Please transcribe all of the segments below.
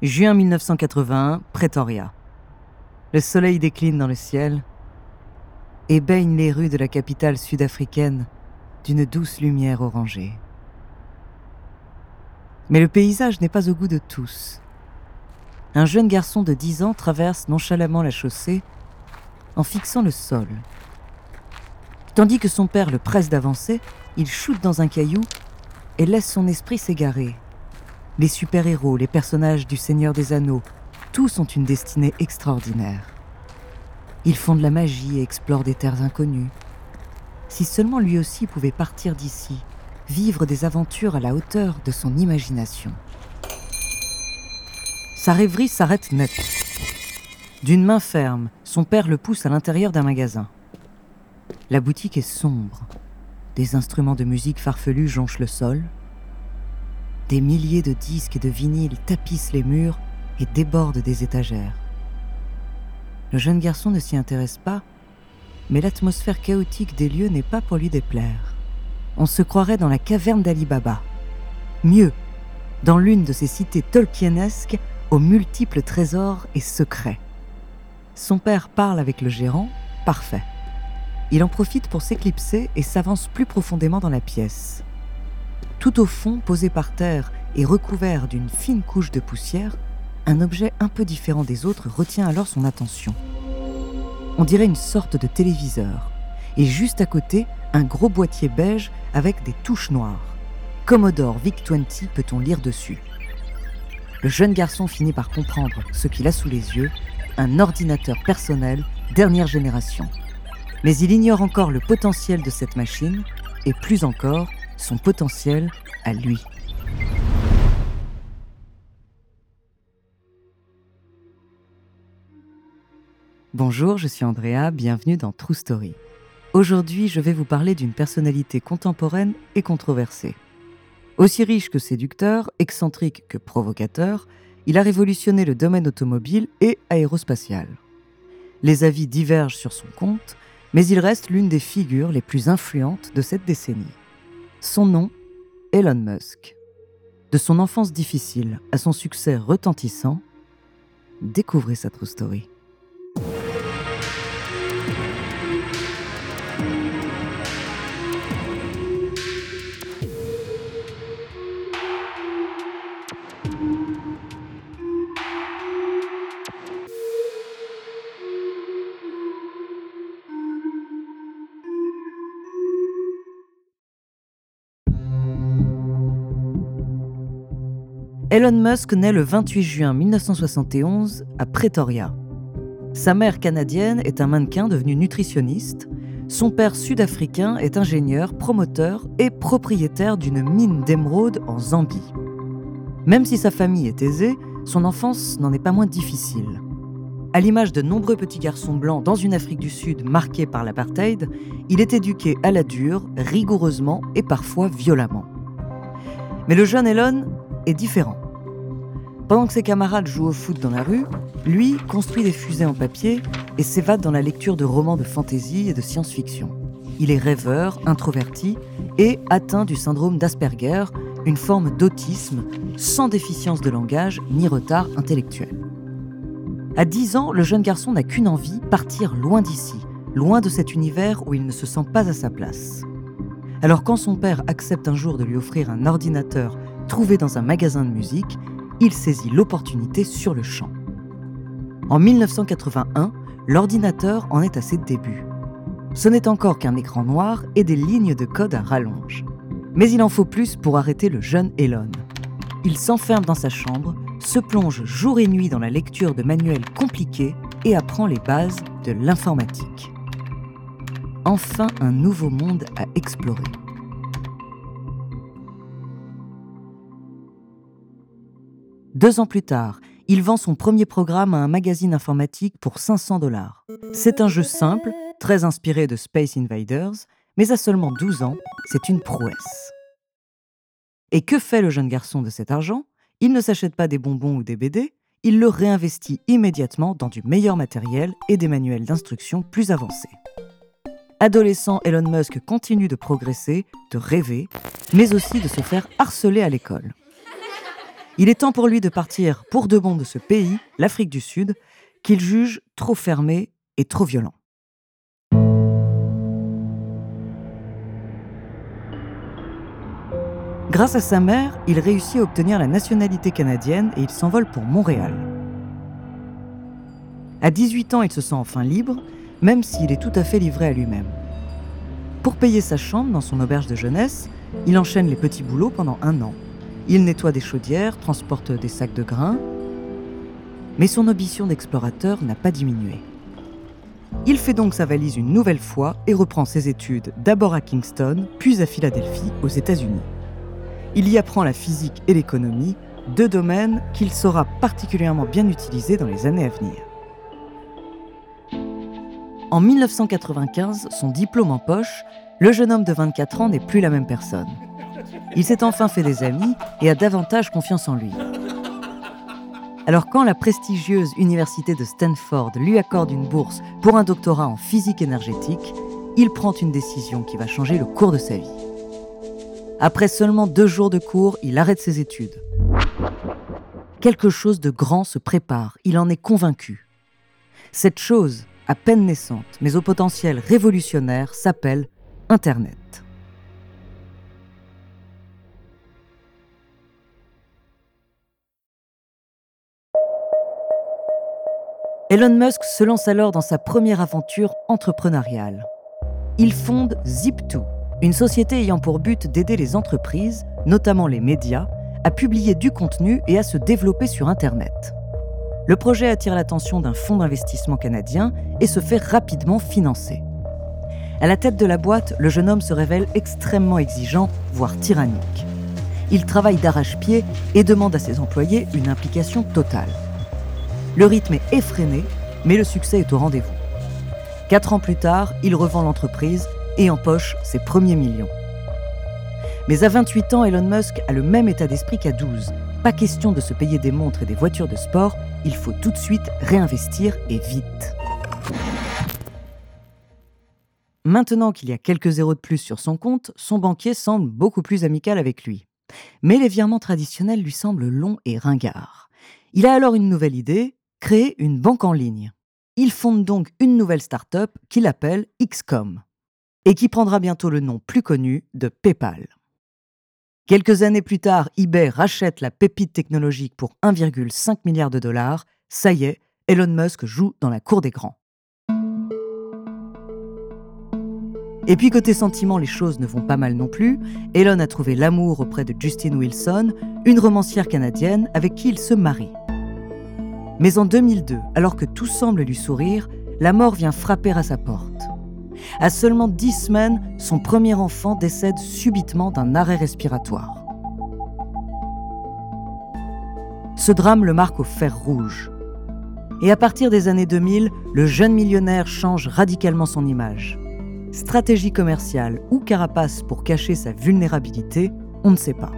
Juin 1981, Pretoria. Le soleil décline dans le ciel et baigne les rues de la capitale sud-africaine d'une douce lumière orangée. Mais le paysage n'est pas au goût de tous. Un jeune garçon de 10 ans traverse nonchalamment la chaussée en fixant le sol. Tandis que son père le presse d'avancer, il chute dans un caillou et laisse son esprit s'égarer. Les super-héros, les personnages du Seigneur des Anneaux, tous ont une destinée extraordinaire. Ils font de la magie et explorent des terres inconnues. Si seulement lui aussi pouvait partir d'ici, vivre des aventures à la hauteur de son imagination. Sa rêverie s'arrête net. D'une main ferme, son père le pousse à l'intérieur d'un magasin. La boutique est sombre. Des instruments de musique farfelus jonchent le sol. Des milliers de disques et de vinyles tapissent les murs et débordent des étagères. Le jeune garçon ne s'y intéresse pas, mais l'atmosphère chaotique des lieux n'est pas pour lui déplaire. On se croirait dans la caverne d'Ali Baba. Mieux, dans l'une de ces cités tolkienesques aux multiples trésors et secrets. Son père parle avec le gérant, parfait. Il en profite pour s'éclipser et s'avance plus profondément dans la pièce. Tout au fond, posé par terre et recouvert d'une fine couche de poussière, un objet un peu différent des autres retient alors son attention. On dirait une sorte de téléviseur, et juste à côté, un gros boîtier beige avec des touches noires. Commodore VIC-20 peut-on lire dessus? Le jeune garçon finit par comprendre ce qu'il a sous les yeux, un ordinateur personnel dernière génération. Mais il ignore encore le potentiel de cette machine, et plus encore, son potentiel à lui. Bonjour, je suis Andrea, bienvenue dans True Story. Aujourd'hui, je vais vous parler d'une personnalité contemporaine et controversée. Aussi riche que séducteur, excentrique que provocateur, il a révolutionné le domaine automobile et aérospatial. Les avis divergent sur son compte, mais il reste l'une des figures les plus influentes de cette décennie. Son nom, Elon Musk. De son enfance difficile à son succès retentissant, découvrez sa true story. Elon Musk naît le 28 juin 1971 à Pretoria. Sa mère canadienne est un mannequin devenu nutritionniste. Son père sud-africain est ingénieur, promoteur et propriétaire d'une mine d'émeraude en Zambie. Même si sa famille est aisée, son enfance n'en est pas moins difficile. À l'image de nombreux petits garçons blancs dans une Afrique du Sud marquée par l'apartheid, il est éduqué à la dure, rigoureusement et parfois violemment. Mais le jeune Elon différent. Pendant que ses camarades jouent au foot dans la rue, lui construit des fusées en papier et s'évade dans la lecture de romans de fantasy et de science-fiction. Il est rêveur, introverti et atteint du syndrome d'Asperger, une forme d'autisme sans déficience de langage ni retard intellectuel. À 10 ans, le jeune garçon n'a qu'une envie, partir loin d'ici, loin de cet univers où il ne se sent pas à sa place. Alors quand son père accepte un jour de lui offrir un ordinateur trouvé dans un magasin de musique, il saisit l'opportunité sur le champ. En 1981, l'ordinateur en est à ses débuts. Ce n'est encore qu'un écran noir et des lignes de code à rallonge. Mais il en faut plus pour arrêter le jeune Elon. Il s'enferme dans sa chambre, se plonge jour et nuit dans la lecture de manuels compliqués et apprend les bases de l'informatique. Enfin un nouveau monde à explorer. Deux ans plus tard, il vend son premier programme à un magazine informatique pour 500 dollars. C'est un jeu simple, très inspiré de Space Invaders, mais à seulement 12 ans, c'est une prouesse. Et que fait le jeune garçon de cet argent? Il ne s'achète pas des bonbons ou des BD, il le réinvestit immédiatement dans du meilleur matériel et des manuels d'instruction plus avancés. Adolescent, Elon Musk continue de progresser, de rêver, mais aussi de se faire harceler à l'école. Il est temps pour lui de partir pour de bon de ce pays, l'Afrique du Sud, qu'il juge trop fermé et trop violent. Grâce à sa mère, il réussit à obtenir la nationalité canadienne et il s'envole pour Montréal. À 18 ans, il se sent enfin libre, même s'il est tout à fait livré à lui-même. Pour payer sa chambre dans son auberge de jeunesse, il enchaîne les petits boulots pendant un an. Il nettoie des chaudières, transporte des sacs de grains, mais son ambition d'explorateur n'a pas diminué. Il fait donc sa valise une nouvelle fois et reprend ses études d'abord à Kingston, puis à Philadelphie, aux États-Unis. Il y apprend la physique et l'économie, deux domaines qu'il saura particulièrement bien utiliser dans les années à venir. En 1995, son diplôme en poche, le jeune homme de 24 ans n'est plus la même personne. Il s'est enfin fait des amis et a davantage confiance en lui. Alors quand la prestigieuse université de Stanford lui accorde une bourse pour un doctorat en physique énergétique, il prend une décision qui va changer le cours de sa vie. Après seulement deux jours de cours, il arrête ses études. Quelque chose de grand se prépare, il en est convaincu. Cette chose, à peine naissante, mais au potentiel révolutionnaire, s'appelle Internet. Elon Musk se lance alors dans sa première aventure entrepreneuriale. Il fonde Zip2, une société ayant pour but d'aider les entreprises, notamment les médias, à publier du contenu et à se développer sur Internet. Le projet attire l'attention d'un fonds d'investissement canadien et se fait rapidement financer. À la tête de la boîte, le jeune homme se révèle extrêmement exigeant, voire tyrannique. Il travaille d'arrache-pied et demande à ses employés une implication totale. Le rythme est effréné, mais le succès est au rendez-vous. Quatre ans plus tard, il revend l'entreprise et empoche ses premiers millions. Mais à 28 ans, Elon Musk a le même état d'esprit qu'à 12. Pas question de se payer des montres et des voitures de sport, il faut tout de suite réinvestir et vite. Maintenant qu'il y a quelques zéros de plus sur son compte, son banquier semble beaucoup plus amical avec lui. Mais les virements traditionnels lui semblent longs et ringards. Il a alors une nouvelle idée, créer une banque en ligne. Il fonde donc une nouvelle start-up qu'il appelle XCOM et qui prendra bientôt le nom plus connu de PayPal. Quelques années plus tard, eBay rachète la pépite technologique pour 1,5 milliard de dollars. Ça y est, Elon Musk joue dans la cour des grands. Et puis côté sentiment, les choses ne vont pas mal non plus. Elon a trouvé l'amour auprès de Justin Wilson, une romancière canadienne avec qui il se marie. Mais en 2002, alors que tout semble lui sourire, la mort vient frapper à sa porte. À seulement dix semaines, son premier enfant décède subitement d'un arrêt respiratoire. Ce drame le marque au fer rouge. Et à partir des années 2000, le jeune millionnaire change radicalement son image. Stratégie commerciale ou carapace pour cacher sa vulnérabilité, on ne sait pas.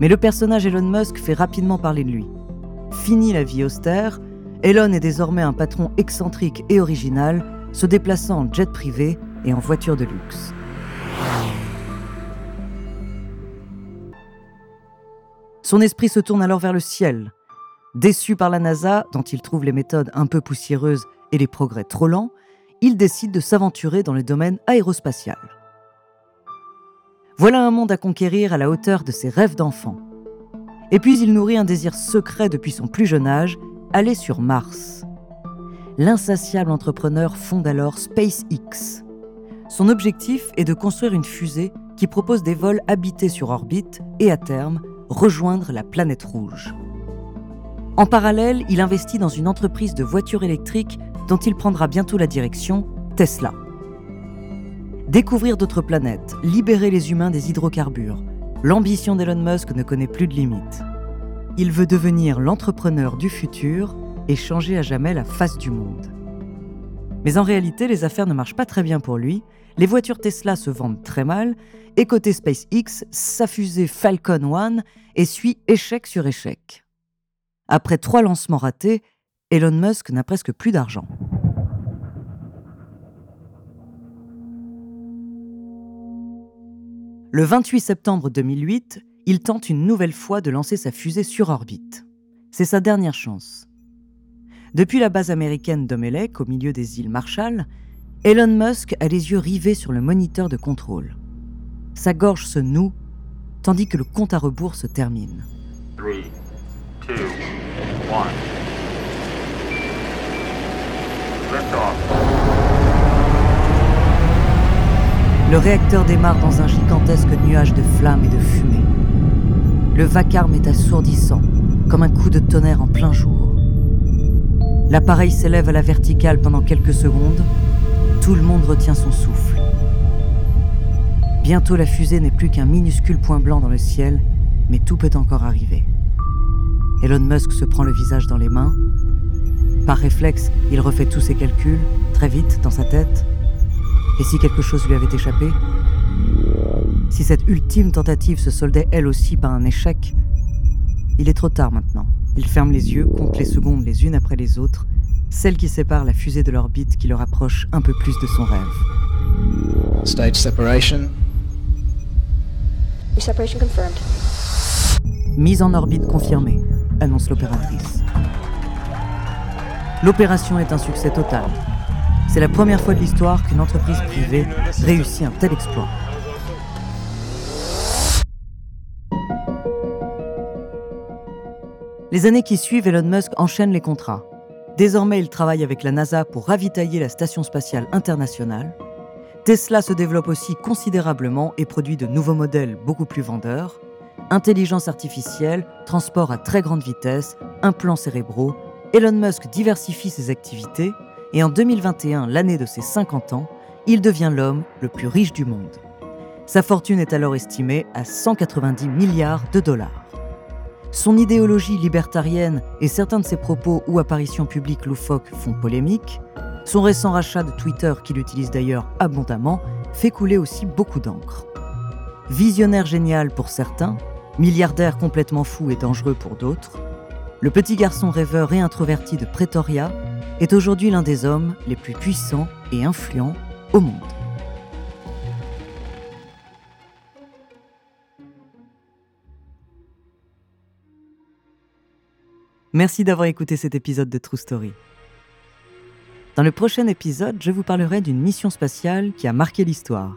Mais le personnage Elon Musk fait rapidement parler de lui. Fini la vie austère, Elon est désormais un patron excentrique et original se déplaçant en jet privé et en voiture de luxe. Son esprit se tourne alors vers le ciel. Déçu par la NASA, dont il trouve les méthodes un peu poussiéreuses et les progrès trop lents, il décide de s'aventurer dans le domaine aérospatial. Voilà un monde à conquérir à la hauteur de ses rêves d'enfant. Et puis il nourrit un désir secret depuis son plus jeune âge, aller sur Mars. L'insatiable entrepreneur fonde alors SpaceX. Son objectif est de construire une fusée qui propose des vols habités sur orbite et à terme rejoindre la planète rouge. En parallèle, il investit dans une entreprise de voitures électriques dont il prendra bientôt la direction, Tesla. Découvrir d'autres planètes, libérer les humains des hydrocarbures, l'ambition d'Elon Musk ne connaît plus de limites. Il veut devenir l'entrepreneur du futur et changer à jamais la face du monde. Mais en réalité, les affaires ne marchent pas très bien pour lui, les voitures Tesla se vendent très mal, et côté SpaceX, sa fusée Falcon 1 essuie échec sur échec. Après trois lancements ratés, Elon Musk n'a presque plus d'argent. Le 28 septembre 2008, il tente une nouvelle fois de lancer sa fusée sur orbite. C'est sa dernière chance. Depuis la base américaine d'Omelec, au milieu des îles Marshall, Elon Musk a les yeux rivés sur le moniteur de contrôle. Sa gorge se noue, tandis que le compte à rebours se termine. Le réacteur démarre dans un gigantesque nuage de flammes et de fumée. Le vacarme est assourdissant, comme un coup de tonnerre en plein jour. L'appareil s'élève à la verticale pendant quelques secondes. Tout le monde retient son souffle. Bientôt la fusée n'est plus qu'un minuscule point blanc dans le ciel, mais tout peut encore arriver. Elon Musk se prend le visage dans les mains. Par réflexe, il refait tous ses calculs, très vite, dans sa tête. Et si quelque chose lui avait échappé Si cette ultime tentative se soldait elle aussi par un échec Il est trop tard maintenant. Il ferme les yeux, compte les secondes les unes après les autres, celles qui séparent la fusée de l'orbite qui le rapproche un peu plus de son rêve. Stage separation. Separation confirmed. Mise en orbite confirmée annonce l'opératrice. L'opération est un succès total. C'est la première fois de l'histoire qu'une entreprise privée réussit un tel exploit. Les années qui suivent, Elon Musk enchaîne les contrats. Désormais, il travaille avec la NASA pour ravitailler la Station spatiale internationale. Tesla se développe aussi considérablement et produit de nouveaux modèles beaucoup plus vendeurs intelligence artificielle, transport à très grande vitesse, implants cérébraux, Elon Musk diversifie ses activités et en 2021, l'année de ses 50 ans, il devient l'homme le plus riche du monde. Sa fortune est alors estimée à 190 milliards de dollars. Son idéologie libertarienne et certains de ses propos ou apparitions publiques loufoques font polémique. Son récent rachat de Twitter, qu'il utilise d'ailleurs abondamment, fait couler aussi beaucoup d'encre. Visionnaire génial pour certains, Milliardaire complètement fou et dangereux pour d'autres, le petit garçon rêveur et introverti de Pretoria est aujourd'hui l'un des hommes les plus puissants et influents au monde. Merci d'avoir écouté cet épisode de True Story. Dans le prochain épisode, je vous parlerai d'une mission spatiale qui a marqué l'histoire.